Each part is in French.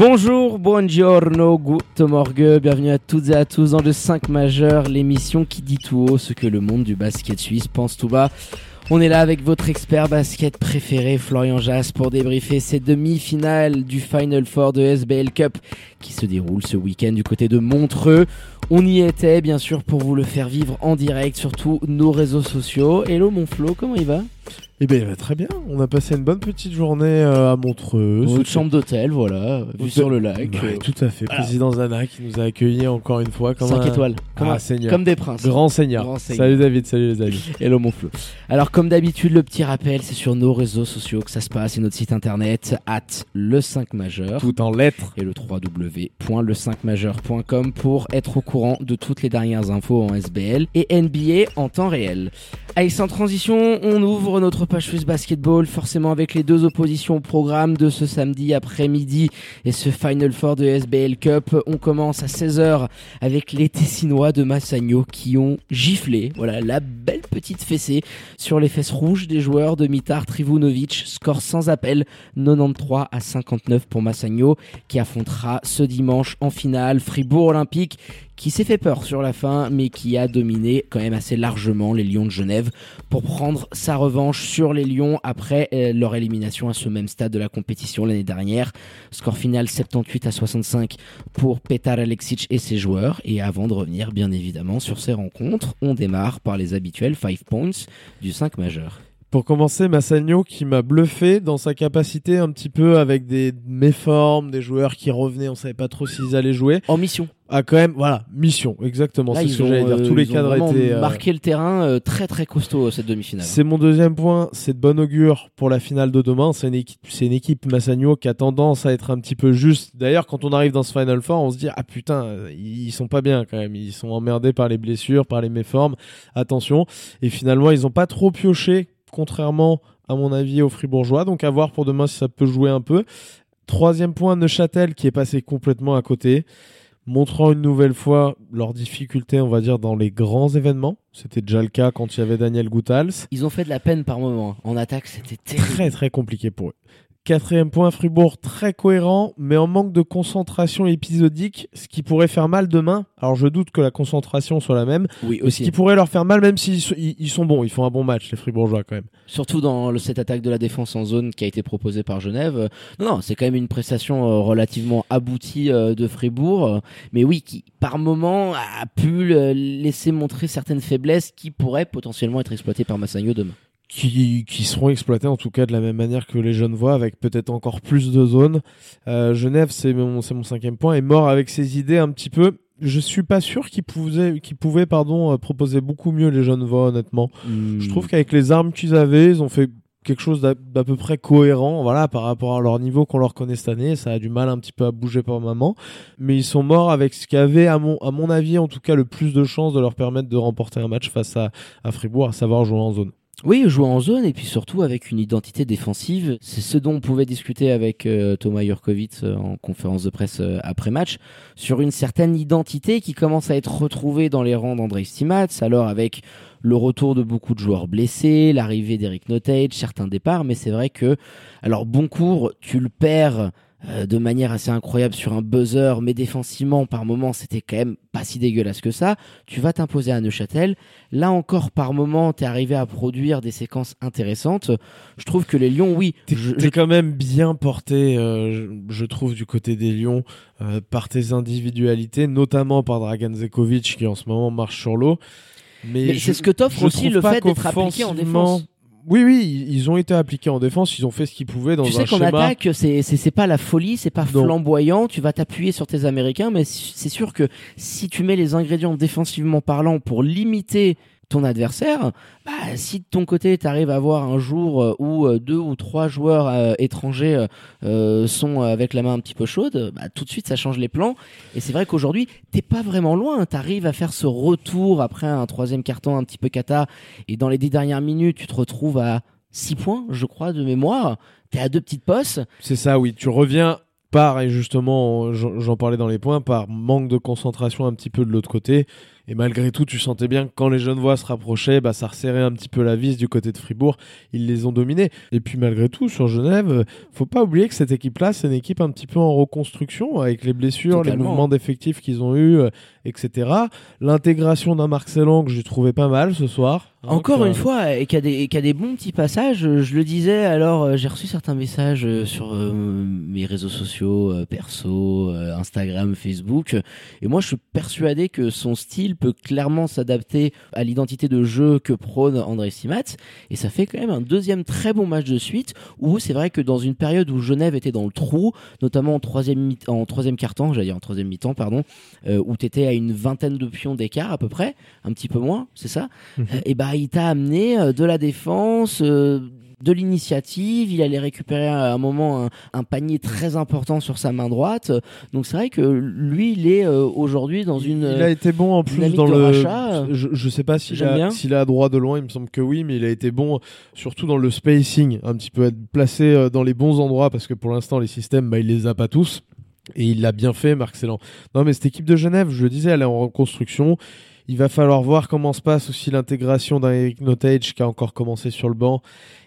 Bonjour, buongiorno, good morgue, bienvenue à toutes et à tous dans le 5 majeur, l'émission qui dit tout haut ce que le monde du basket suisse pense tout bas. On est là avec votre expert basket préféré, Florian Jass, pour débriefer ces demi-finales du Final Four de SBL Cup qui se déroule ce week-end du côté de Montreux. On y était, bien sûr, pour vous le faire vivre en direct sur tous nos réseaux sociaux. Hello, mon Flo, comment il va? Eh bien, va très bien. On a passé une bonne petite journée euh, à Montreux. Une chambre d'hôtel, voilà, vue sur le lac. Ouais, tout à fait. Président Zana qui nous a accueillis encore une fois comme 5 un... étoiles, comme, Ah, un- Seigneur. comme des princes. Grand seigneur. Grand seigneur. Salut David, salut les amis. Hello mon Flo. Alors comme d'habitude, le petit rappel, c'est sur nos réseaux sociaux que ça se passe et notre site internet at le 5 majeur Tout en lettres. et le www.le5majeur.com pour être au courant de toutes les dernières infos en SBL et NBA en temps réel. Allez, sans transition, on ouvre notre page Swiss Basketball, forcément avec les deux oppositions au programme de ce samedi après-midi et ce Final Four de SBL Cup. On commence à 16h avec les Tessinois de Massagno qui ont giflé, voilà, la belle petite fessée sur les fesses rouges des joueurs de Mitar Trivunovic. Score sans appel, 93 à 59 pour Massagno qui affrontera ce dimanche en finale Fribourg Olympique qui s'est fait peur sur la fin mais qui a dominé quand même assez largement les Lions de Genève pour prendre sa revanche sur les Lions après euh, leur élimination à ce même stade de la compétition l'année dernière. Score final 78 à 65 pour Petar Alexic et ses joueurs. Et avant de revenir bien évidemment sur ces rencontres, on démarre par les habituels 5 points du 5 majeur. Pour commencer, Massagno qui m'a bluffé dans sa capacité un petit peu avec des méformes, des joueurs qui revenaient, on savait pas trop s'ils allaient jouer. En mission. Ah quand même, voilà, mission, exactement, c'est ce que j'allais dire. euh, Tous les ils ont cadres étaient... euh, marqué le terrain euh, très très costaud euh, cette demi-finale. C'est mon deuxième point, c'est de bon augure pour la finale de demain. C'est une équipe, c'est une équipe Massagno qui a tendance à être un petit peu juste. D'ailleurs, quand on arrive dans ce Final Four, on se dit ah putain, euh, ils sont pas bien quand même. Ils sont emmerdés par les blessures, par les méformes. Attention. Et finalement, ils ont pas trop pioché, contrairement à mon avis aux Fribourgeois. Donc à voir pour demain si ça peut jouer un peu. Troisième point, Neuchâtel qui est passé complètement à côté montrant une nouvelle fois leur difficulté, on va dire, dans les grands événements. C'était déjà le cas quand il y avait Daniel Goutals. Ils ont fait de la peine par moment. En attaque, c'était terrible. Très très compliqué pour eux. Quatrième point, Fribourg très cohérent, mais en manque de concentration épisodique, ce qui pourrait faire mal demain. Alors je doute que la concentration soit la même, Oui, mais ce aussi. qui pourrait leur faire mal, même s'ils sont, ils, sont bons, ils font un bon match, les Fribourgeois quand même. Surtout dans le- cette attaque de la défense en zone qui a été proposée par Genève. Non, non, c'est quand même une prestation euh, relativement aboutie euh, de Fribourg, mais oui, qui par moment a pu euh, laisser montrer certaines faiblesses qui pourraient potentiellement être exploitées par Massagno demain. Qui, qui seront exploités en tout cas de la même manière que les jeunes voient, avec peut-être encore plus de zones. Euh, Genève, c'est mon, c'est mon cinquième point, est mort avec ses idées un petit peu. Je suis pas sûr qu'il pouvait, qu'il pouvait pardon, euh, proposer beaucoup mieux les jeunes voix, honnêtement. Je trouve qu'avec les armes qu'ils avaient, ils ont fait quelque chose d'à d'à peu près cohérent, voilà, par rapport à leur niveau qu'on leur connaît cette année. Ça a du mal un petit peu à bouger par moment, mais ils sont morts avec ce qui avait, à mon, à mon avis, en tout cas, le plus de chances de leur permettre de remporter un match face à, à Fribourg, à savoir jouer en zone. Oui, jouer en zone et puis surtout avec une identité défensive. C'est ce dont on pouvait discuter avec euh, Thomas Jurkovic euh, en conférence de presse euh, après match sur une certaine identité qui commence à être retrouvée dans les rangs d'André Stimats. Alors avec le retour de beaucoup de joueurs blessés, l'arrivée d'Eric Notage, certains départs, mais c'est vrai que alors bon cours, tu le perds euh, de manière assez incroyable sur un buzzer, mais défensivement par moment c'était quand même pas si dégueulasse que ça. Tu vas t'imposer à Neuchâtel. Là encore par moment t'es arrivé à produire des séquences intéressantes. Je trouve que les Lions, oui, T'es je- quand même bien porté, euh, je, trouve, du côté des Lions, euh, par tes individualités, notamment par Dragan Zekovic qui en ce moment marche sur l'eau. Mais, mais c'est ce que t'offre aussi le fait d'être appliqué en défense. Oui, oui, ils ont été appliqués en défense, ils ont fait ce qu'ils pouvaient dans tu un sais qu'en schéma. attaque, c'est pas la folie, c'est pas Non. flamboyant. Tu vas t'appuyer sur tes Américains, mais c'est sûr que si tu mets les ingrédients défensivement parlant pour limiter ton adversaire, bah, si de ton côté tu arrives à avoir un jour euh, où euh, deux ou trois joueurs euh, étrangers sont avec la main un petit peu chaude, bah, tout de suite ça change les plans. Et c'est vrai qu'aujourd'hui t'es pas vraiment loin, tu arrives à faire ce retour après un troisième carton un petit peu cata, et dans les dix dernières minutes tu te retrouves à 6 points, je crois, de mémoire. T'es à deux petites postes. C'est ça, oui. Tu reviens par, et justement, j'en parlais dans les points, par manque de concentration un petit peu de l'autre côté. Et malgré tout, tu sentais bien que quand les jeunes voix se rapprochaient, bah, ça resserrait un petit peu la vis du côté de Fribourg. Ils les ont dominés. Et puis malgré tout, sur Genève, faut pas oublier que cette équipe-là, c'est une équipe un petit peu en reconstruction, avec les blessures, les mouvements d'effectifs qu'ils ont eu, euh, etc. L'intégration d'un Marc Sellan que j'ai trouvé pas mal ce soir. Hein, Encore une fois, et qui a des, a bons petits passages. euh, Je le disais, alors euh, j'ai reçu certains messages euh, sur euh, mes réseaux sociaux, perso, Instagram, Facebook. Et moi, je suis persuadé que son style peut clairement s'adapter à l'identité de jeu que prône André Simat. Et ça fait quand même un deuxième très bon match de suite où c'est vrai que dans une période où Genève était dans le trou, notamment en troisième, en troisième quart-temps, j'allais dire en troisième mi-temps, pardon, euh, où tu étais à une vingtaine de pions d'écart à peu près, un petit peu moins, c'est ça et bah il t'a amené euh, de la défense, euh, de l'initiative. Il allait récupérer à un moment un, un panier très important sur sa main droite. Donc c'est vrai que lui, il est euh, aujourd'hui dans une. Il a été bon en plus dans le. rachat. Je, je sais pas a, s'il a droit de loin, il me semble que oui, mais il a été bon surtout dans le spacing, un petit peu être placé euh, dans les bons endroits parce que pour l'instant les systèmes, bah, il les a pas tous. Et il l'a bien fait, Marc Célan. Non, mais cette équipe de Genève, je le disais, elle est en reconstruction. Il va falloir voir comment se passe aussi l'intégration d'un Eric Notage qui a encore commencé sur le banc.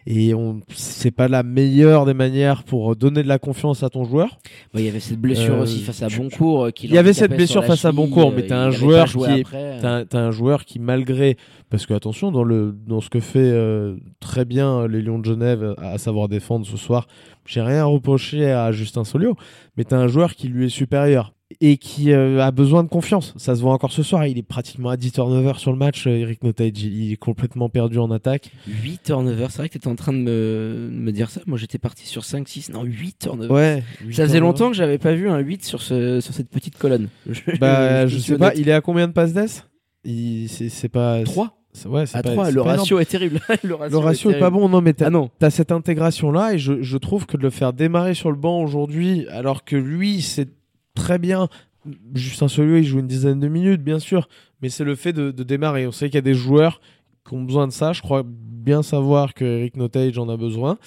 Et on, c'est pas la meilleure des manières pour donner de la confiance à ton joueur. Il y avait cette blessure Euh, aussi face à Boncourt. euh, qui il y avait cette blessure face à Boncourt, mais euh, t'as un joueur qui est- après. T'as un- joueur qui, malgré. Parce que, attention, dans, le, dans ce que fait euh, très bien euh, les Lions de Genève, à, à savoir défendre ce soir, j'ai rien à reprocher à Justin Solio, mais t'as un joueur qui lui est supérieur et qui euh, a besoin de confiance. Ça se voit encore ce soir. Il est pratiquement à 10 turnovers sur le match, euh, Eric Notage. Il, est complètement perdu en attaque. 8 turnovers. C'est vrai que t'étais en train de me, me dire ça. Moi, j'étais parti sur 5, 6. Non, 8 turnovers. Ouais. Ça faisait longtemps que j'avais pas vu un 8 sur, ce, sur cette petite colonne. Bah, je sais pas. Il est à combien de passes d'ess? C'est, pas. 3 c'est- Ouais, c'est À pas, 3, c'est le pas énorme. ratio est terrible. le ratio, Le ratio est, pas bon, non, mais t'as Ah cette intégration là et je, je trouve que de le faire démarrer sur le banc aujourd'hui, alors que lui, c'est très bien. Justin Solieu, il joue une dizaine de minutes, bien sûr, mais c'est le fait de, démarrer. On sait qu'il y a des joueurs qui ont besoin de ça. Je crois bien savoir que Eric Notage en a besoin.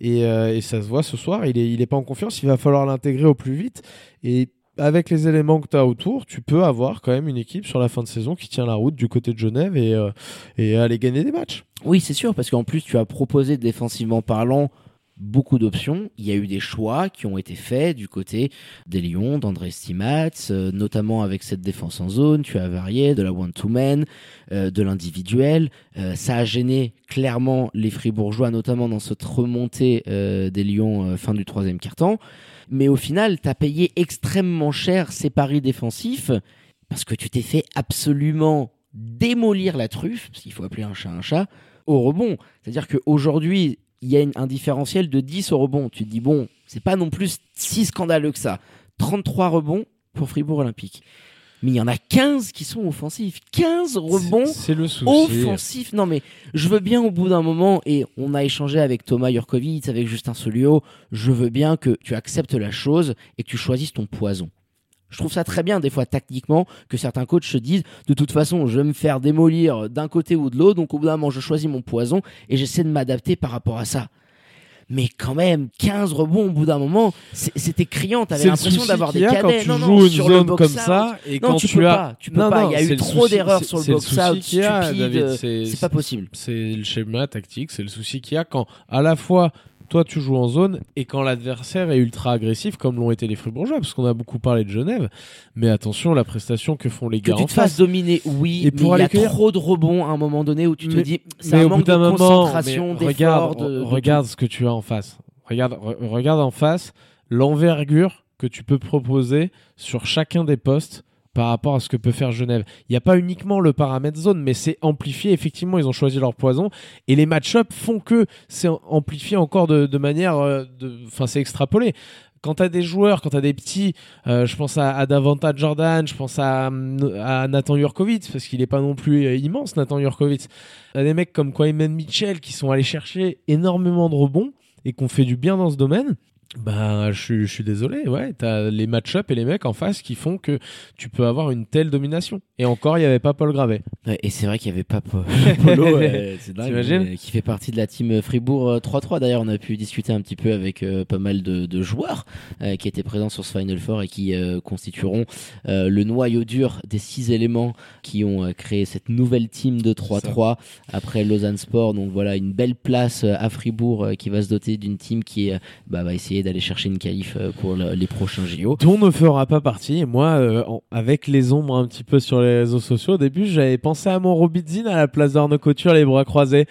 Et, euh, et ça se voit ce soir. Il est, il est pas en confiance. Il va falloir l'intégrer au plus vite. Et avec les éléments que tu as autour, tu peux avoir quand même une équipe sur la fin de saison qui tient la route du côté de Genève et, euh, et aller gagner des matchs. Oui, c'est sûr, parce qu'en plus, tu as proposé défensivement parlant beaucoup d'options. Il y a eu des choix qui ont été faits du côté des Lions, d'André Stimats, euh, notamment avec cette défense en zone. Tu as varié de la one-to-man, euh, de l'individuel. Euh, ça a gêné clairement les Fribourgeois, notamment dans cette remontée des Lions fin du troisième quart-temps. Mais au final, tu as payé extrêmement cher ces paris défensifs parce que tu t'es fait absolument démolir la truffe, parce qu'il faut appeler un chat un chat, au rebond. C'est-à-dire qu'aujourd'hui, il y a une- un différentiel de 10 au rebond. Tu te dis, bon, c'est pas non plus si scandaleux que ça. 33 rebonds pour Fribourg Olympique. Mais il y en a 15 qui sont offensifs. 15 rebonds C'est c'est le souci. offensif. Non, mais je veux bien au bout d'un moment, et on a échangé avec Thomas Jurkovic, avec Justin Solio, je veux bien que tu acceptes la chose et que tu choisisses ton poison. Je trouve ça très bien, des fois, tactiquement, que certains coachs se disent, de toute façon, je vais me faire démolir d'un côté ou de l'autre, donc au bout d'un moment, je choisis mon poison et j'essaie de m'adapter par rapport à ça. Mais quand même, 15 rebonds au bout d'un moment, c'était criant, t'avais l'impression d'avoir des a quand cadets. tu non, non, joues une sur le zone comme ça et Non, quand tu tu peux as pas, tu peux Non, pas. non, Il y a eu trop d'erreurs sur le box out stupide. C'est pas possible. c'est le schéma tactique, c'est le souci qu'il y a quand à la fois toi tu joues en zone et quand l'adversaire est ultra agressif comme l'ont été les Fribourgeois parce qu'on a beaucoup parlé de Genève mais attention la prestation que font les Que gars tu en te fasses face. dominer, oui, Et mais pour il y a cueillir- trop de rebonds à un moment donné où tu te Mais- dis, c'est un manque de moment concentration, regarde, de, de regarde ce que tu as en face. Regarde re- regarde en face l'envergure que tu peux proposer sur chacun des postes par rapport à ce que peut faire Genève. Il n'y a pas uniquement le paramètre zone, mais c'est amplifié. Effectivement, ils ont choisi leur poison. Et les match-ups font que c'est amplifié encore de, de manière... euh, Enfin, c'est extrapolé. quand t'as des joueurs, quand t'as des petits, euh, je pense à, à Davanta Jordan, je pense à, à Nathan Jurkovic, parce qu'il est pas non plus euh, immense, Nathan Jurkovic. T'as des mecs comme Kwame Mitchell qui sont allés chercher énormément de rebonds et qui ont fait du bien dans ce domaine. Bah, je, suis- je suis désolé, ouais, t'as les match-up et les mecs en face qui font que tu peux avoir une telle domination. Et encore, il n'y avait pas Paul Gravet. Ouais, et c'est vrai qu'il y avait pas Po- Polo, euh, c'est dingue, mais qui fait partie de la team Fribourg euh, 3-3. D'ailleurs, on a pu discuter un petit peu avec euh, pas mal de, de joueurs euh, qui étaient présents sur ce Final Four et qui euh, constitueront euh, le noyau dur des six éléments qui ont euh, créé cette nouvelle team de 3-3 après Lausanne Sport. Donc voilà, une belle place euh, à Fribourg euh, qui va se doter d'une team qui euh, bah, va essayer d'aller chercher une qualif euh, pour le- les prochains JO. dont ne fera pas partie. Et moi, euh, avec les ombres un petit peu sur les réseaux sociaux, au début, j'avais pensé à mon Robidzin à la place d'Arnaud Couture, les bras croisés.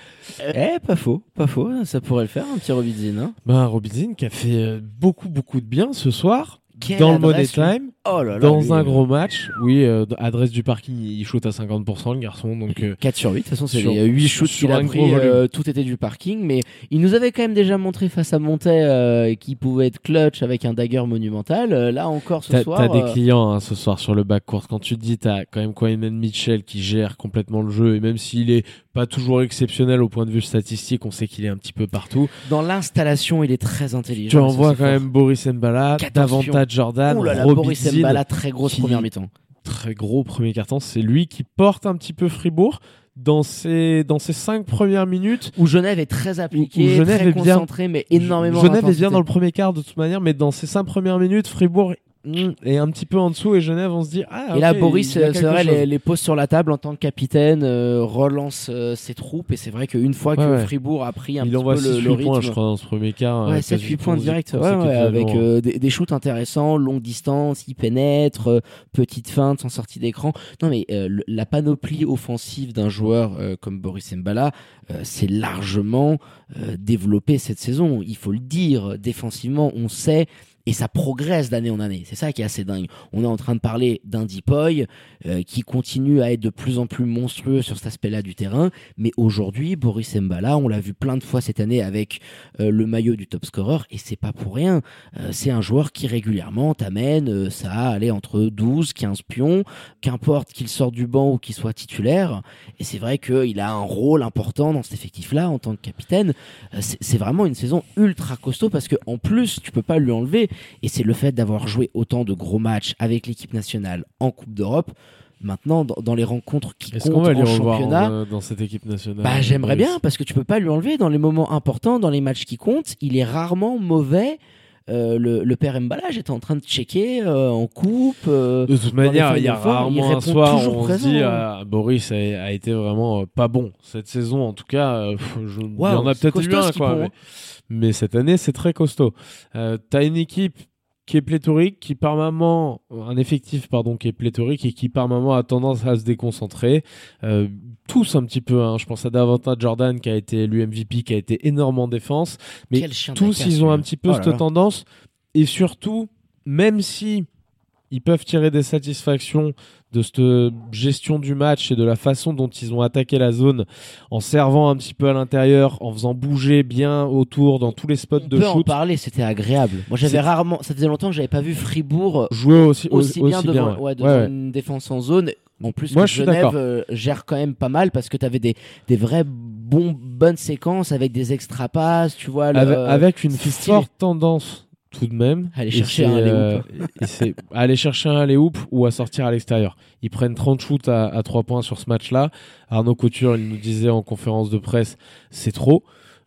Eh, pas faux, pas faux, ça pourrait le faire, un petit Robidzin. Hein Ben, Robidzin qui a fait euh, beaucoup, beaucoup de bien ce soir. Quelle dans le Money. Time, Oh là là, dans lui, un euh, gros match. Oui, euh, adresse du parking, il shoot à 50%, le garçon. Donc, euh, 4 sur 8, de toute façon c'est Sur- les 8 shoots sur qu'il a un pris, euh, tout était du parking, mais il nous avait quand même déjà montré face à Montaigne euh, qu'il pouvait être clutch avec un dagger monumental. Là encore ce T'as soir, t'as des clients hein, ce soir sur le backcourt. Quand tu te dis, t'as quand même Kwame Mitchell qui gère complètement le jeu, et même s'il est pas toujours exceptionnel au point de vue statistique, on sait qu'il est un petit peu partout. dans l'installation il est très intelligent. Tu envoies quand fort. même Boris Mbala, davantage Jordan, Ouh là là, Boris Mbala, très grosse qui- première mi-temps. très gros premier carton. C'est lui qui porte un petit peu Fribourg dans ses dans cinq premières minutes. Où Genève est très appliqué, Où Genève très est bien- concentré, mais énormément Genève est bien dans le premier quart de toute manière, mais dans ses cinq premières minutes, Fribourg mm, est un petit peu en dessous et Genève, on se dit ah. Et là, Boris, euh, c'est vrai, les, les pose sur la table en tant que capitaine, euh, relance euh, ses troupes. Et c'est vrai qu'une fois que Ouais, ouais. Fribourg a pris un il petit envoie peu 6 le, le points, rythme, je crois, dans ce premier quart. Ouais, euh, 7 quasi 8 points consi- directs, ouais, ouais, avec euh, des, des shoots intéressants, longue distance, il pénètre, euh, petite feinte sans sortie d'écran. Non mais euh, le- la panoplie offensive d'un joueur euh, comme Boris Mbala, euh, c'est largement euh, développé cette saison, il faut le dire, défensivement, on sait et ça progresse d'année en année. C'est ça qui est assez dingue. On est en train de parler d'un Dipoy euh, qui continue à être de plus en plus monstrueux sur cet aspect-là du terrain. Mais aujourd'hui, Boris Mbala, on l'a vu plein de fois cette année avec euh, le maillot du top scorer et c'est pas pour rien. Euh, c'est un joueur qui régulièrement t'amène euh, ça à aller entre 12, 15 pions, qu'importe qu'il sorte du banc ou qu'il soit titulaire. Et c'est vrai qu'il a un rôle important dans cet effectif-là en tant que capitaine. Euh, c'est vraiment une saison ultra costaud parce que en plus, tu peux pas lui enlever. Et c'est le fait d'avoir joué autant de gros matchs avec l'équipe nationale en Coupe d'Europe. Maintenant, dans, dans les rencontres qui comptent va en championnat, en, euh, dans cette équipe nationale? bah, j'aimerais bien parce que tu peux pas lui enlever dans les moments importants, dans les matchs qui comptent. Il est rarement mauvais. Euh, le, le père Mbala, j'étais en train de checker euh, en coupe. euh, De toute manière, il y a rarement un soir où on se dit hein. ah, Boris a, a été vraiment pas bon cette saison. En tout cas, il y en a peut-être eu un quoi. Mais, hein. mais cette année, c'est très costaud. T'as une équipe qui est pléthorique, qui par moment, un effectif pardon, qui est pléthorique et qui par moment a tendance à se déconcentrer. Euh, tous un petit peu. hein. Je pense à Davantage Jordan qui a été élu MVP, qui a été énorme en défense. Mais tous ils ont un petit peu Oh cette là. tendance et surtout même si ils peuvent tirer des satisfactions de cette gestion du match et de la façon dont ils ont attaqué la zone en servant un petit peu à l'intérieur, en faisant bouger bien autour dans tous les spots On de peut en shoot. parler, c'était agréable. Moi, j'avais rarement, ça faisait longtemps que j'avais pas vu Fribourg Jouer aussi, aussi, bien devant, ouais. ouais, devant Ouais, ouais. une défense en zone. En plus, Moi, que je Genève euh, gère quand même pas mal parce que tu avais des, des vrais bons, bonnes séquences avec des extra passes, tu vois. le- avec, avec une forte tendance tout de même. Aller Et chercher un euh, aller chercher un alley-oop ou à sortir à l'extérieur. Ils prennent 30 shoots à, à 3 points sur ce match-là. Arnaud Couture, il nous disait en conférence de presse, c'est trop.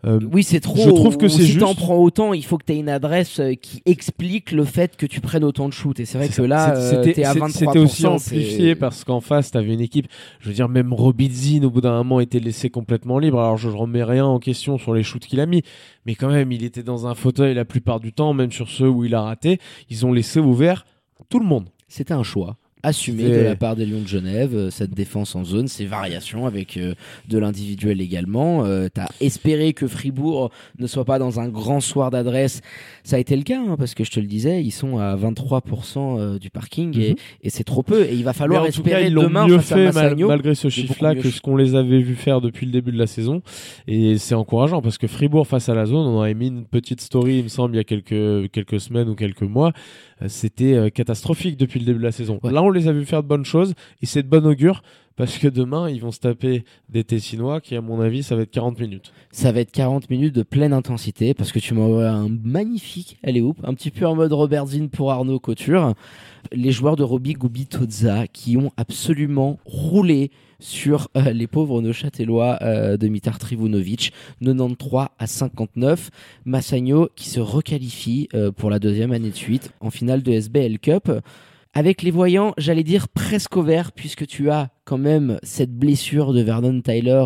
Euh, Oui, c'est trop. Je trouve que c'est si t'en juste. prends autant, il faut que tu aies une adresse euh, qui explique le fait que tu prennes autant de shoot. Et c'est vrai que là, euh, c'était à c'est- 23%. c'était aussi amplifié parce qu'en face, t'avais une équipe. Je veux dire, même Robidzin, au bout d'un moment, était laissé complètement libre. Alors, je remets rien en question sur les shoots qu'il a mis, mais quand même, il était dans un fauteuil la plupart du temps, même sur ceux où il a raté. Ils ont laissé ouvert tout le monde. C'était un choix. Assumé de la part des Lions de Genève, euh, cette défense en zone, ces variations avec euh, de l'individuel également. Euh, T'as espéré que Fribourg ne soit pas dans un grand soir d'adresse. Ça a été le cas, hein, parce que je te le disais, ils sont à 23% euh, du parking et, Mhm. et c'est trop peu. Et il va falloir en tout cas, espérer ils demain mieux face à fait mal- malgré ce chiffre-là que ce qu'on les avait vu faire depuis le début de la saison. Et c'est encourageant parce que Fribourg face à la zone, on avait mis une petite story, il me semble, il y a quelques, quelques semaines ou quelques mois. Euh, C'était euh, catastrophique depuis le début de la saison. Ouais. Là, on les a vu faire de bonnes choses et c'est de bon augure parce que demain, ils vont se taper des Tessinois qui, à mon avis, ça va être 40 minutes. Ça va être 40 minutes de pleine intensité parce que tu m'envoies un magnifique allez hoop, un petit peu en mode Robert Zinn pour Arnaud Couture. Les joueurs de Roby Gubitoza qui ont absolument roulé sur euh, les pauvres Neuchâtelois euh, de Mitar Trivunovic, 93 à 59. Massagno qui se requalifie euh, pour la deuxième année de suite en finale de SBL Cup. Avec les voyants, j'allais dire presque au vert, puisque tu as quand même cette blessure de Vernon Tyler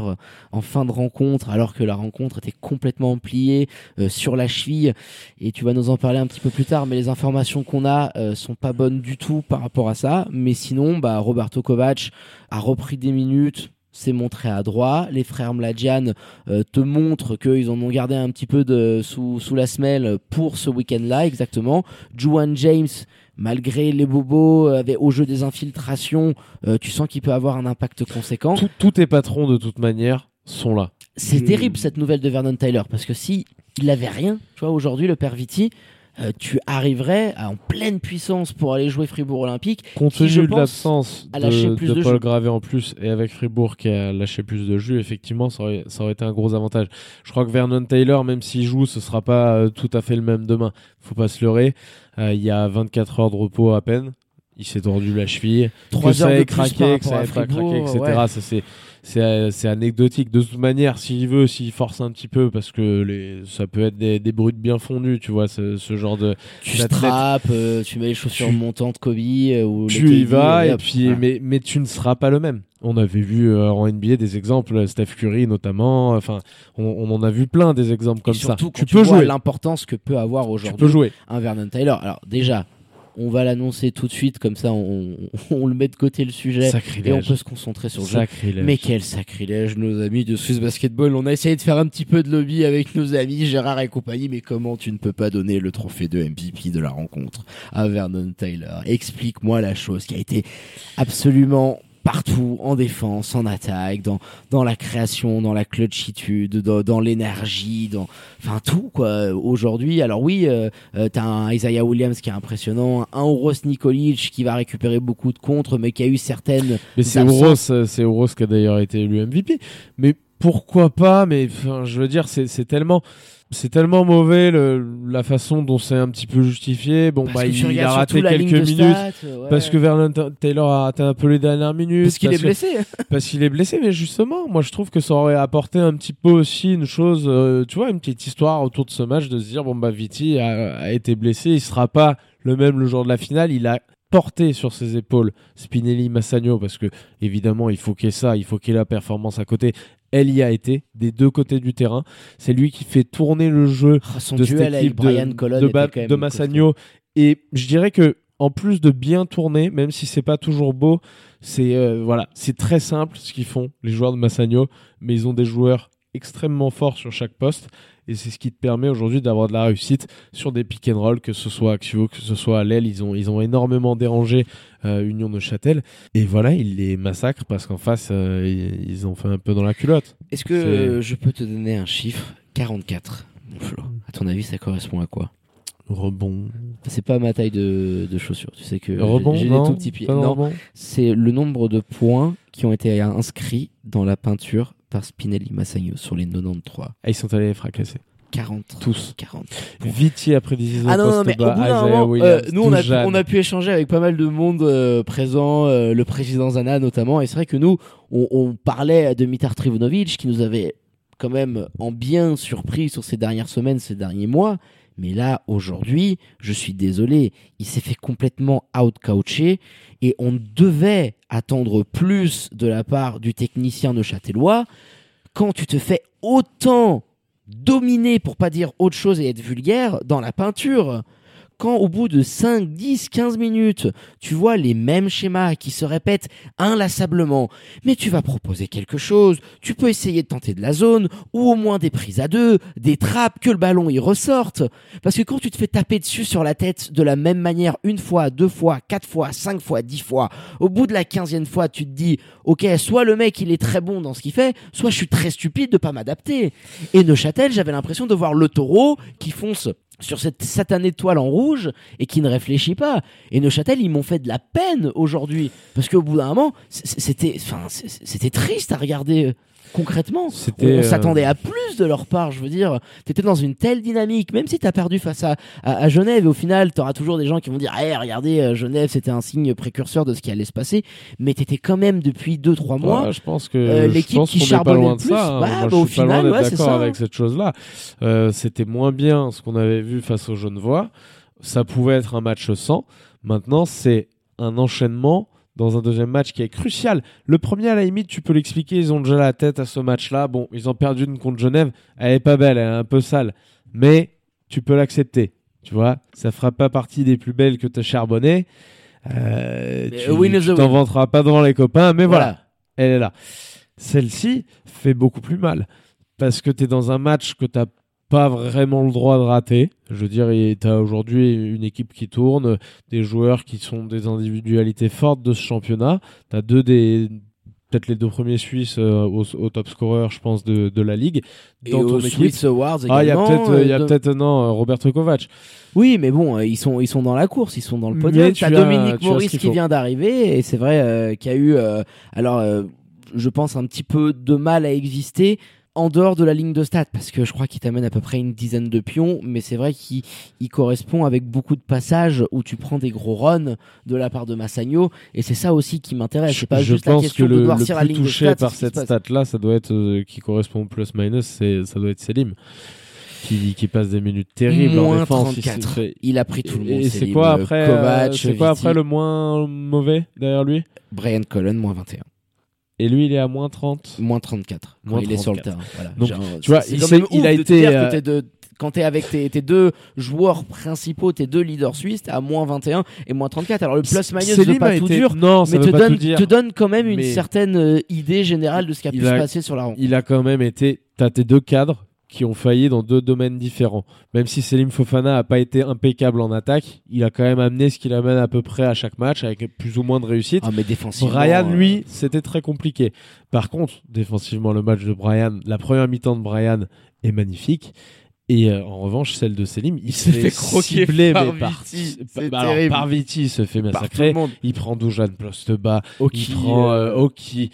en fin de rencontre, alors que la rencontre était complètement pliée euh, sur la cheville. Et tu vas nous en parler un petit peu plus tard, mais les informations qu'on a euh, sont pas bonnes du tout par rapport à ça. Mais sinon, bah, Roberto Kovac a repris des minutes, s'est montré à droit. Les frères Mladjan euh, te montrent qu'ils en ont gardé un petit peu de sous, sous la semelle pour ce week-end-là, exactement. Juan James, malgré les bobos euh, avec, au jeu des infiltrations, euh, tu sens qu'il peut avoir un impact conséquent. Tout- Tous tes patrons, de toute manière, sont là. C'est Je- terrible cette nouvelle de Vernon Tyler parce que si il avait rien, tu vois, aujourd'hui le père Viti, euh, tu arriverais à- en pleine puissance pour aller jouer Fribourg Olympique. Compte tenu de l'absence de, plus de de Paul. Gravé en plus et avec Fribourg qui a lâché plus de jus, effectivement, ça aurait, ça aurait été un gros avantage. Je crois que Vernon Taylor, même s'il joue, ce sera pas euh, tout à fait le même demain. Faut pas se leurrer. Euh, Il y a 24 heures de repos à peine. Il s'est tordu la cheville. Trois que ça heures de craqué, que ça pas craqué, etc. ouais. Ça, c'est, c'est, c'est anecdotique. De toute manière, s'il veut, s'il force un petit peu, parce que les, ça peut être des, des brutes bien fondues, tu vois, ce, ce genre de, Tu strappes, euh, tu mets les chaussures Tu- montantes Kobe euh, ou tu y vas et puis mais mais tu ne seras pas le même. On avait vu euh, en NBA des exemples, Steph Curry notamment. Enfin, on, on en a vu plein des exemples Et comme ça. surtout, quand Tu tu, peux vois jouer. l'importance que peut avoir aujourd'hui un Vernon Tyler. Alors déjà, on va l'annoncer tout de suite comme ça, on, on le met de côté le sujet et on Sacrilège. peut se concentrer sur le jeu. Sacrilège. Mais quel sacrilège, nos amis de Swiss Basketball. On a essayé de faire un petit peu de lobby avec nos amis Gérard et compagnie, mais comment tu ne peux pas donner le trophée de MVP de la rencontre à Vernon Taylor? Explique-moi la chose qui a été absolument partout, en défense, en attaque, dans, dans la création, dans la clutchitude, dans, dans l'énergie, dans, enfin tout, quoi. Aujourd'hui, alors oui, euh, euh, t'as un Isaiah Williams qui est impressionnant, un Oros Nikolic qui va récupérer beaucoup de contres, mais qui a eu certaines Mais c'est. Ouros, euh, c'est Ouros qui a d'ailleurs été élu MVP. Mais pourquoi pas Mais enfin, je veux dire, c'est c'est tellement. C'est tellement mauvais le, la façon dont c'est un petit peu justifié. Bon, Parce bah, il, a raté quelques minutes stats, ouais. parce que Vernon Ta- Taylor a raté un peu les dernières minutes. parce qu'il est que- blessé. Parce qu'il est blessé, mais justement, moi je trouve que ça aurait apporté un petit peu aussi une chose, euh, tu vois, une petite histoire autour de ce match, de se dire, bon bah Viti a, a été blessé, il sera pas le même le jour de la finale, il a porté sur ses épaules Spinelli Massagno, parce que évidemment il faut qu'il y ait ça, il faut qu'il y ait la performance à côté. Elle y a été, des deux côtés du terrain. C'est lui qui fait tourner le jeu Ah, Son de cette duel équipe de, Brian Colon de, était Ba- quand même de Massagno. Et je dirais que en plus de bien tourner, même si c'est pas toujours beau, c'est euh, voilà, c'est très simple ce qu'ils font les joueurs de Massagno, mais ils ont des joueurs extrêmement forts sur chaque poste et c'est ce qui te permet aujourd'hui d'avoir de la réussite sur des pick and roll que ce soit Axio, que ce soit à l'aile, ils ont ils ont énormément dérangé euh, Union de Châtel et voilà, ils les massacrent parce qu'en face euh, ils, ont fait un peu dans la culotte. Est-ce que euh, je peux te donner un chiffre? 44, mon Flo. À ton avis, ça correspond à quoi? Rebond, C'est pas ma taille de, de chaussures. Tu sais que j'ai- rebond, j'ai des tout petits pieds. Non, c'est le nombre de points qui ont été inscrits dans la peinture par Spinelli Massagno sur les 93. Ah, ils sont allés les fracasser 40. tous. 40. Viti après 10 Ah non, non, mais au bout d'un moment, euh, nous on a, pu, on a pu échanger avec pas mal de monde euh, présent, euh, le président Zana notamment, et c'est vrai que nous, on, on parlait de Mitar Trivunovic qui nous avait quand même en bien surpris sur ces dernières semaines, ces derniers mois. Mais là, aujourd'hui, je suis désolé, il s'est fait complètement out-coacher et on devait attendre plus de la part du technicien neuchâtelois quand tu te fais autant dominer, pour pas dire autre chose et être vulgaire, dans la peinture. Quand au bout de 5, 10, 15 minutes, tu vois les mêmes schémas qui se répètent inlassablement, mais tu vas proposer quelque chose, tu peux essayer de tenter de la zone, ou au moins des prises à deux, des trappes, que le ballon y ressorte. Parce que quand tu te fais taper dessus sur la tête de la même manière une fois, deux fois, quatre fois, cinq fois, dix fois, au bout de la quinzième fois, tu te dis, ok, soit le mec il est très bon dans ce qu'il fait, soit je suis très stupide de pas m'adapter. Et Neuchâtel, j'avais l'impression de voir le taureau qui fonce sur cette satanée toile en rouge et qui ne réfléchit pas. Et Neuchâtel, ils m'ont fait de la peine aujourd'hui parce qu'au bout d'un moment, c'était, enfin, c'était triste à regarder concrètement. On, euh, s'attendait à plus de leur part, je veux dire. T'étais dans une telle dynamique, même si t'as perdu face à, à, Genève, et au final, t'auras toujours des gens qui vont dire, hey, regardez, euh, Genève, c'était un signe précurseur de ce qui allait se passer, mais t'étais quand même depuis 2-3 mois. je pense que euh, l'équipe qui charbonnait pas loin de ça. Hein. Bah, bah, au final, pas d'accord avec cette chose-là. c'était moins bien ce qu'on avait vu face aux Genevois. Ça pouvait être un match sans. Maintenant, c'est un enchaînement dans un deuxième match qui est crucial. Le premier, à la limite, tu peux l'expliquer, ils ont déjà la tête à ce match-là. Bon, ils ont perdu une contre Genève. Elle est pas belle, elle est un peu sale. Mais tu peux l'accepter. Tu vois, ça fera pas partie des plus belles que tu as charbonné. Euh, tu t'en vanteras pas devant les copains, mais voilà. elle est là. Celle-ci fait beaucoup plus mal. Parce que tu es dans un match que tu pas vraiment le droit de rater. Je veux dire, tu as aujourd'hui une équipe qui tourne, des joueurs qui sont des individualités fortes de ce championnat. Tu as deux des peut-être les deux premiers Suisses euh, au, top scorer, je pense, de, de la ligue. Dans Et ton Swiss Awards également. Ah, il y a peut-être, y a euh, peut-être non, Roberto Kovac. Oui, mais bon, euh, ils sont, ils sont dans la course, ils sont dans le podium. Tu as Dominique Maurice qui vient d'arriver, et c'est vrai qu'il y a eu, alors, je pense un petit peu de mal à exister en dehors de la ligne de stats, parce que je crois qu'il t'amène à peu près une dizaine de pions, mais c'est vrai qu'il correspond avec beaucoup de passages où tu prends des gros runs de la part de Massagno, et c'est ça aussi qui m'intéresse. C'est pas je juste la question que le, de la ligne touché par cette stat-là, ça doit être euh, qui correspond plus minus, c'est ça doit être Selim. Qui, qui, passe des minutes terribles moins en défense. 34. Il, a pris tout le monde. Et c'est quoi après euh, C'est quoi après le moins mauvais derrière lui? Brian Cullen, moins 21. Et lui, il est à moins 30. Moins 34 quand il est sur le terrain. Donc, tu vois, il, a été. Euh, quand t'es avec tes, deux joueurs principaux, tes deux leaders suisses, t'es à moins 21 et moins 34. Alors le plus minus ne pas tout dur, non, mais te donne, te donne quand même une certaine euh, idée générale de ce qui a pu se passer sur la rencontre. Il a quand même été. T'as tes deux cadres qui ont failli dans deux domaines différents. Même si Selim Fofana a pas été impeccable en attaque, il a quand même amené ce qu'il amène à peu près à chaque match avec plus ou moins de réussite. Ah, mais défensivement, Brian, lui, euh, c'était très compliqué. Par contre, défensivement, le match de Brian, la première mi-temps de Brian est magnifique. Et euh, en revanche, celle de Selim, il, s'est fait croquer par, Viti. Par, alors, par Viti, il se fait massacrer. Il prend Dujan poste bas. il prend euh, Oki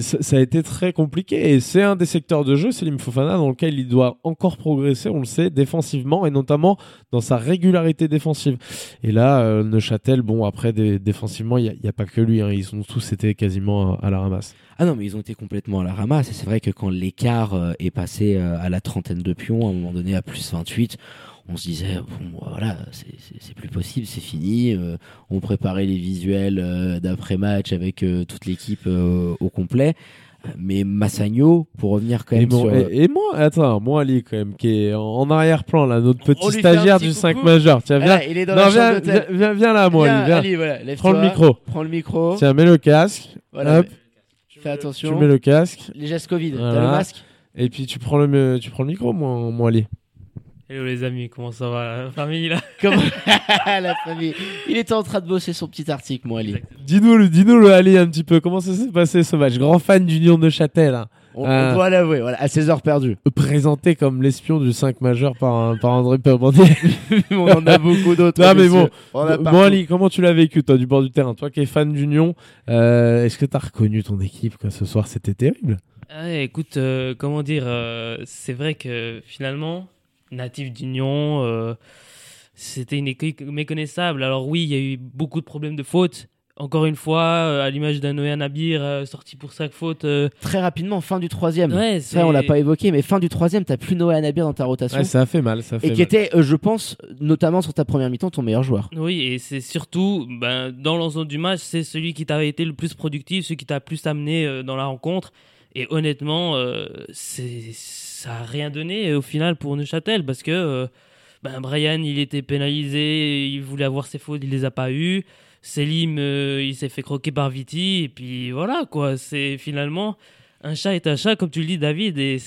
ça a été très compliqué et c'est un des secteurs de jeu, Selim Fofana, dans lequel il doit encore progresser, on le sait, défensivement et notamment dans sa régularité défensive. Et là, euh, Neuchâtel, bon, après, défensivement, il n'y a, pas que lui, hein, ils ont tous été quasiment à, la ramasse. Ah non, mais ils ont été complètement à la ramasse et c'est vrai que quand l'écart euh, est passé euh, à la trentaine de pions, à un moment donné à plus 28, on se disait bon voilà c'est plus possible c'est fini euh, on préparait les visuels euh, d'après match avec euh, toute l'équipe au complet. Mais Massagno pour revenir quand même et, sur... et, moi attends moi Ali quand même qui est en arrière-plan là notre petit stagiaire du 5 majeur tiens viens. Il est dans la viens, viens, viens, là moi Ali, viens. Prends le micro. Prends le micro. Tiens mets le casque. Hop. Fais attention. tu mets le casque. Les gestes Covid t'as le masque et puis tu prends le tu prends le micro moi, moi Ali Hello les amis, comment ça va la famille là Comment la famille? Il était en train de bosser son petit article, moi Ali. Dis-nous, dis-nous le Ali un petit peu. Comment ça s'est passé ce match? Grand fan d'Union de Châtel. Hein. On, euh, doit l'avouer, voilà, à 16 heures perdues. Présenté comme l'espion du 5 majeur par, par André Perbandier. on en a beaucoup d'autres. Non mais bon, bon Ali, comment tu l'as vécu toi du bord du terrain? Toi qui es fan d'Union, euh, est-ce que tu as reconnu ton équipe quoi, ce soir C'était terrible? Ah, écoute, euh, comment dire, c'est vrai que finalement natif d'Union. Euh, c'était une équipe méconnaissable. Alors oui, il y a eu beaucoup de problèmes de fautes. Encore une fois, euh, à l'image d'un Noé Nabir euh, sorti pour cinq fautes. Très rapidement, fin du troisième. Ouais, ça, on l'a pas évoqué, mais fin du troisième, t'as plus Noé Nabir dans ta rotation. ça a fait mal. Ça fait et qui était, je pense, notamment sur ta première mi-temps, ton meilleur joueur. Oui, et c'est surtout, ben, dans l'ensemble du match, c'est celui qui t'a été le plus productif, celui qui t'a plus amené dans la rencontre. Et honnêtement, c'est ça a rien donné au final pour Neuchâtel parce que ben, Brian, il était pénalisé, il voulait avoir ses fautes, il les a pas eues. Selim, euh, il s'est fait croquer par Viti, et puis voilà, quoi. C'est finalement un chat est un chat, comme tu le dis, David, et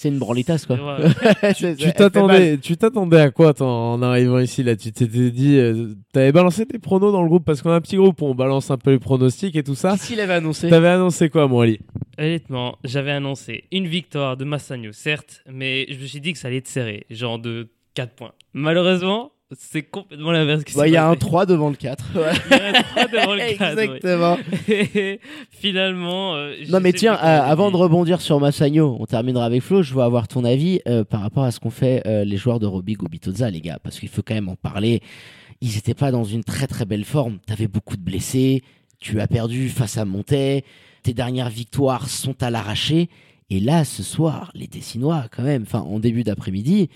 C'est une branlitasse, quoi. Tu t'attendais, tu t'attendais à quoi toi, en arrivant ici là? Tu t'étais dit, euh, t'avais balancé tes pronos dans le groupe parce qu'on a un petit groupe où on balance un peu les pronostics et tout ça. Qu'est-ce qu'il avait annoncé? T'avais annoncé quoi, mon Ali? Honnêtement, j'avais annoncé une victoire de Massagno, certes, mais je me suis dit que ça allait être serré, genre de 4 points. Malheureusement, c'est complètement l'inverse Bah, Il y a un passé. 3 devant le 4. Ouais. Il y a un 3 devant le 4. ouais. Exactement. Finalement. euh, Non mais tiens, euh, avant de rebondir sur Massagno, on terminera avec Flo, je veux avoir ton avis euh, par rapport à ce qu'ont fait les joueurs de Roby Gubitoza, les gars, parce qu'il faut quand même en parler. Ils n'étaient pas dans une très très belle forme. T'avais beaucoup de blessés, tu as perdu face à Montais, tes dernières victoires sont à l'arraché. Et là, ce soir, les Tessinois, quand même, enfin en début d'après-midi,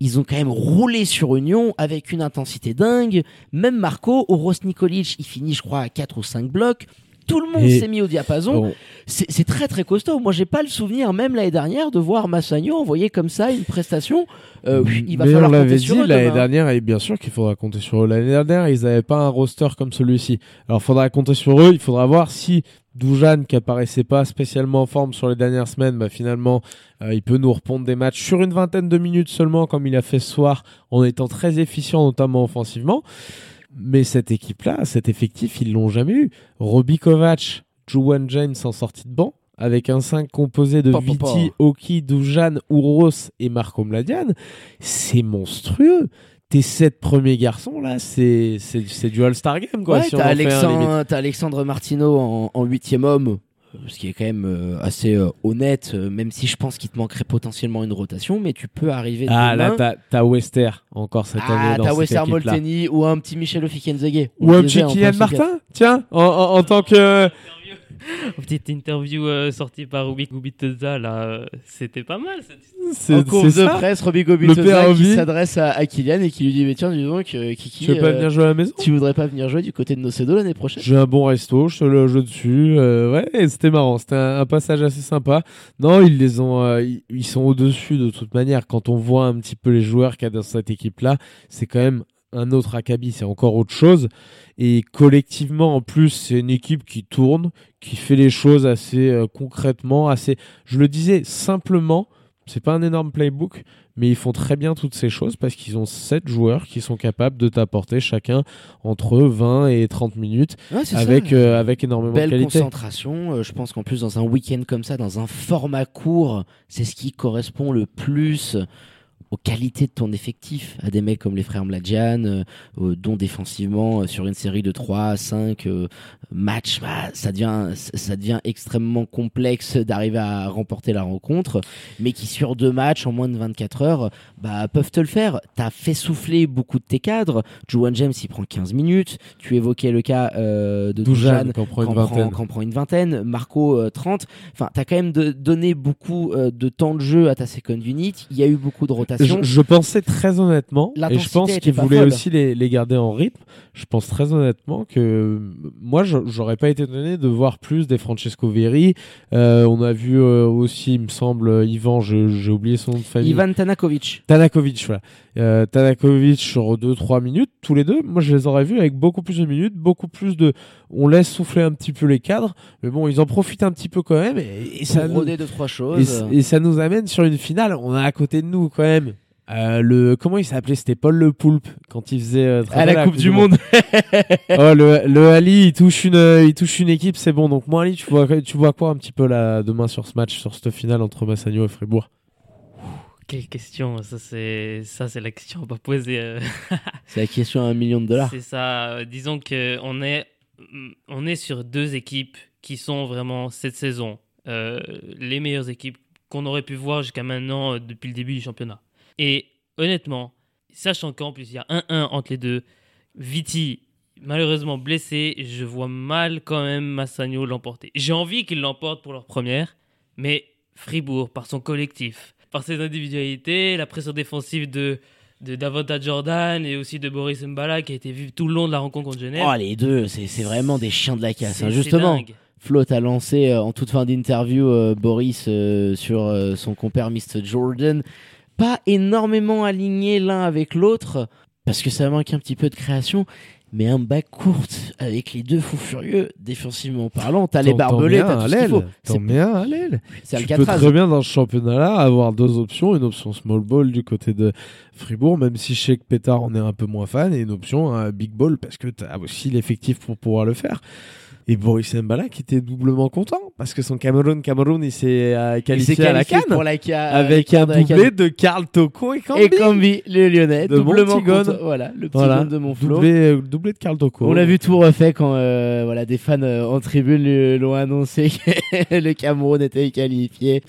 ils ont quand même roulé sur Union avec une intensité dingue. Même Marco, Oros Nikolic, il finit, je crois, à 4 ou 5 blocs. Tout le monde s'est mis au diapason. Bon, C'est très très costaud. Moi, j'ai pas le souvenir, même l'année dernière, de voir Massagno envoyer comme ça une prestation. Euh, il va mais falloir on l'avait compter dit l'année dernière, et bien sûr qu'il faudra compter sur eux. L'année dernière, ils n'avaient pas un roster comme celui-ci. Alors, il faudra compter sur eux. Il faudra voir si Doujan, qui apparaissait pas spécialement en forme sur les dernières semaines, bah, finalement, euh, il peut nous repondre des matchs sur une vingtaine de minutes seulement, comme il a fait ce soir, en étant très efficient, notamment offensivement. Mais cette équipe-là, cet effectif, ils l'ont jamais eu. Robbie Kovac, Juwan James en sortie de banc, avec un 5 composé de. Viti, Oki, Dujan, Ouros et Marco Mladian, c'est monstrueux. Tes sept premiers garçons, là, c'est c'est c'est du All-Star Game, quoi. Ouais, si t'as. Alexandre, Alexandre Martino en en huitième homme, ce qui est quand même euh, assez euh, honnête, euh, même si je pense qu'il te manquerait potentiellement une rotation, mais tu peux arriver Ah, demain. là, t'as- t'as Wester encore cette Ah, année dans t'as Wester. Molteni ou un petit Michel Ofikenzege. Ou un petit Kylian Martin, tiens, en, en- en tant que... Petite interview euh, sortie par Rubik Gubitoza, là, euh, c'était pas mal. cette- C'est En cours de ça presse, père Gobitoza qui s'adresse à, à Kylian et qui lui dit mais tiens dis donc euh, Kiki, Tu veux pas euh, venir jouer à la maison? tu voudrais pas venir jouer du côté de Nocedo l'année prochaine? J'ai un bon resto, je te le jeu dessus. euh, ouais, et c'était marrant, c'était un, un passage assez sympa. Non, ils les ont, euh, ils, ils sont au-dessus de toute manière. Quand on voit un petit peu les joueurs qu'il y a dans cette équipe-là, c'est quand même un autre acabit, c'est encore autre chose. Et collectivement, en plus, c'est une équipe qui tourne, qui fait les choses assez euh, concrètement, assez. Je le disais simplement. C'est pas un énorme playbook, mais ils font très bien toutes ces choses parce qu'ils ont sept joueurs qui sont capables de t'apporter chacun entre 20 et 30 minutes Ouais, avec, euh, avec énormément Belle de qualité. concentration. euh, je pense qu'en plus, dans un week-end comme ça, dans un format court, c'est ce qui correspond le plus aux qualités de ton effectif. À des mecs comme les frères Mladjan, euh, euh, dont défensivement, euh, sur une série de 3 à 5 euh, matchs, bah, ça, devient, ça devient extrêmement complexe d'arriver à remporter la rencontre, mais qui sur deux matchs, en moins de 24 heures, bah, peuvent te le faire. T'as fait souffler beaucoup de tes cadres. Juwan James, il prend 15 minutes. Tu évoquais le cas euh, de Dujan qui en prend une vingtaine. prend, qu'en prend une vingtaine, Marco euh, 30. Enfin, t'as quand même de- donné beaucoup de temps de jeu à ta second unit. Il y a eu beaucoup de rotation. Je, je pensais très honnêtement, et je pense qu'ils voulaient aussi les, les garder en rythme. Je pense très honnêtement que euh, moi, je- j'aurais pas été étonné de voir plus des Francesco Veri. Euh, on a vu euh, aussi, il me semble, Ivan, j'ai oublié son nom de famille. Ivan Tanakovic. Tanakovic, voilà. Euh, Tanakovic sur 2-3 minutes, tous les deux. Moi, je les aurais vus avec beaucoup plus de minutes, beaucoup plus de. On laisse souffler un petit peu les cadres, mais bon, ils en profitent un petit peu quand même. Et, et ça, nous, roder deux trois et, choses. et ça nous amène sur une finale. On a à côté de nous quand même. euh, le comment il s'appelait? C'était Paul Le Poulpe quand il faisait euh, très à la Coupe du Monde. oh le, le Ali il touche une il touche une équipe c'est bon donc moi Ali tu vois tu vois quoi un petit peu là demain sur ce match sur cette finale entre Massagno et Fribourg? Quelle question, ça c'est ça c'est la question à pas poser. euh. C'est la question à un million de dollars. C'est ça. euh, Disons que on est on est sur deux équipes qui sont vraiment cette saison euh, les meilleures équipes qu'on aurait pu voir jusqu'à maintenant euh, depuis le début du championnat. Et honnêtement, sachant qu'en plus il y a 1-1 entre les deux, Viti malheureusement blessé, je vois mal quand même Massagno l'emporter. J'ai envie qu'il l'emporte pour leur première, mais Fribourg par son collectif, par ses individualités, la pression défensive de de Davota Jordan et aussi de Boris Mbala qui a été vu tout le long de la rencontre contre Genève. Oh les deux, c'est vraiment des chiens de la casse. Hein. Justement. Flo a lancé euh, en toute fin d'interview euh, Boris euh, sur son compère Mr Jordan pas énormément alignés l'un avec l'autre parce que ça manque un petit peu de création. Mais un bac courte avec les deux fous furieux, défensivement parlant, t'as les barbelés, t'as tout ce qu'il faut. T'en C'est- mets un à l'aile. C'est Tu peux très bien dans ce championnat-là avoir deux options, une option small ball du côté de Fribourg, même si je sais que Pétard en est un peu moins fan, et une option big ball parce que tu as aussi l'effectif pour pouvoir le faire. Et Boris Mbala qui était doublement content parce que son Cameroun, Cameroun, il s'est euh, qualifié à la canne pour la ca- avec un doublé de Karl Toko et Cambi. Et Cambi, le Lyonnais, De doublement content. Voilà, le petit Voilà, de Montflot. doublé, euh, doublé de Toko. On l'a vu tout refait quand euh, voilà des fans euh, en tribune l'ont annoncé que le Cameroun était qualifié.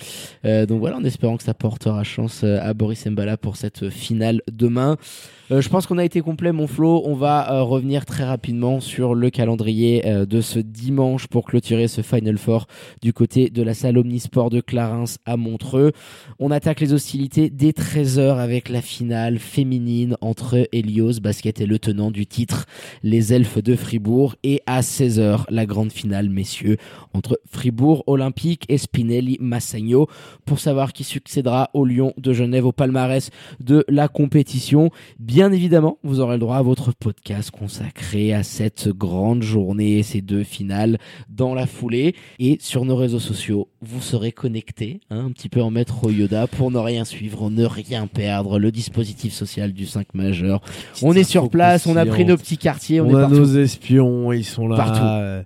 Euh, donc voilà, en espérant que ça portera chance à Boris Mbala pour cette finale demain. Euh, je pense qu'on a été complet, mon Flo. On va euh, revenir très rapidement sur le calendrier euh, de ce dimanche pour clôturer ce Final Four du côté de la salle Omnisport de Clarins à Montreux. On attaque les hostilités dès 13h avec la finale féminine entre Helios Basket et le tenant du titre, les Elfes de Fribourg. Et à 16h, la grande finale, messieurs, entre Fribourg Olympique et Spinelli Massagno pour savoir qui succédera au Lion de Genève au palmarès de la compétition. Évidemment, vous aurez le droit à votre podcast consacré à cette grande journée, ces deux finales dans la foulée. Et sur nos réseaux sociaux, vous serez connectés, hein, un petit peu en maître Yoda, pour ne rien suivre, ne rien perdre. Le dispositif social du 5 majeur. on est sur place, on a pris nos petits quartiers, on, on, est a partout. nos espions, ils sont là. Partout. euh,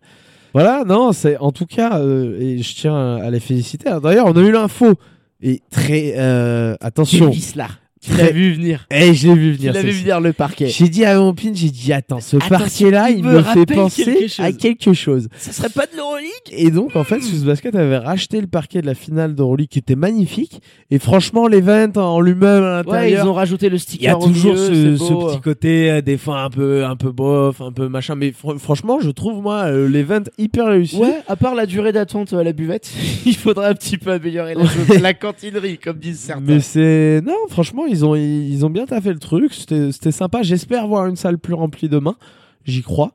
Voilà, non, c'est en tout cas, euh, et je tiens à les féliciter. D'ailleurs, on a eu l'info et très euh, attention. Là. Tu l'as vu venir. Eh, je l'ai vu Tu venir. l'avais vu venir le parquet. J'ai dit à mon pin, j'ai dit attends, ce parquet-là, il me me fait quelque penser à quelque chose. Ça serait pas de l'Euroleague? Et donc, en fait, Swiss Basket avait racheté le parquet de la finale d'Euroleague qui était magnifique. Et franchement, l'event en lui-même à Ouais, ils l'intérieur. ont rajouté le il y sticker a toujours milieu, ce, petit côté euh, des fois un peu un peu bof un peu machin mais fr- franchement je trouve moi euh, l'event hyper réussi Ouais, à part la durée d'attente à la buvette, il faudrait un petit peu améliorer la, chose. la cantinerie, comme disent certains. mais c'est non franchement ils ont ils, ils ont bien taffé le truc. C'était sympa. J'espère voir une salle plus remplie demain. J'y crois.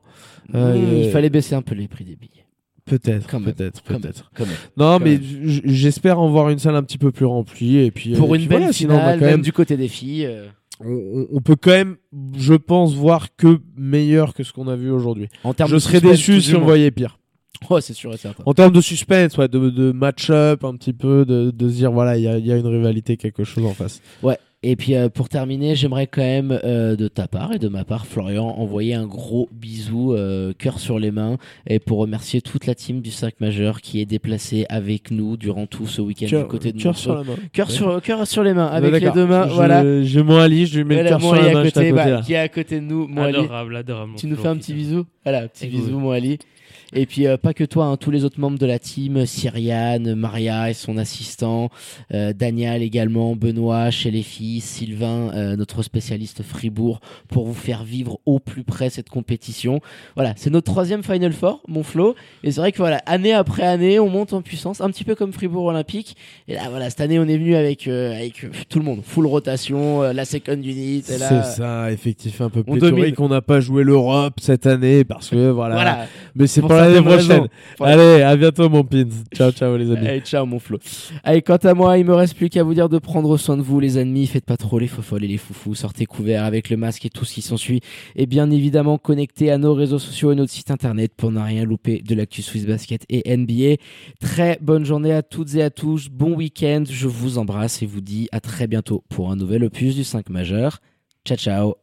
Euh, Mmh, il euh, fallait baisser un peu les prix des billets. peut-être peut-être peut-être. Non quand mais j'espère en voir une salle un petit peu plus remplie. Et puis Pour et une puis belle voilà, sinon, on finale, quand même même du côté des filles. euh, on, peut quand même je pense voir que meilleur que ce qu'on a vu aujourd'hui. En termes je serais suspense, déçu si on voyait pire. Oh, c'est sûr et certain. En termes de suspense, ouais, de, de match-up un petit peu, de, de se dire voilà, il y y a une rivalité, quelque chose en face. Ouais. Et puis euh, pour terminer, j'aimerais quand même euh, de ta part et de ma part, Florian, envoyer un gros bisou, euh, cœur sur les mains, et pour remercier toute la team du 5 majeur qui est déplacée avec nous durant tout ce week-end du côté de cœur sur la main. Cœur sur, cœur sur les mains, Ouais, avec les deux mains, Je- voilà. J'ai mon Ali, je lui mets le Voilà, cœur sur la main, à côté, bah, là. qui est à côté de nous, Moali. Adorable, adorable. Tu nous fais un petit bisou Voilà, petit Et bisou, oui. Moali. Et puis euh, pas que toi, hein, tous les autres membres de la team, Cyriane, Maria et son assistant, euh, Daniel également, Benoît chez les filles, Sylvain, euh, notre spécialiste Fribourg, pour vous faire vivre au plus près cette compétition. Voilà, c'est notre troisième Final Four, mon Flo. Et c'est vrai que voilà, année après année, on monte en puissance, un petit peu comme Fribourg Olympique. Et là, voilà, cette année, on est venu avec avec, euh, avec euh, tout le monde, full rotation, euh, la second unit. Et là, C'est ça, effectif un peu on pléthorique. On n'a pas joué l'Europe cette année parce que voilà. voilà. Mais c'est Pour pour l'année prochaine. Pour- Allez, à bientôt mon pins. Ciao, ciao les amis. Allez, ciao mon Flo. Allez, quant à moi, il me reste plus qu'à vous dire de prendre soin de vous, les amis. Faites pas trop les fofolles et les foufous. Sortez couverts avec le masque et tout ce qui s'ensuit. Et bien évidemment, connectez à nos réseaux sociaux et notre site internet pour ne rien louper de l'actu Swiss Basket et NBA. Très bonne journée à toutes et à tous. Bon week-end. Je vous embrasse et vous dis à très bientôt pour un nouvel opus du 5 majeur. Ciao, ciao.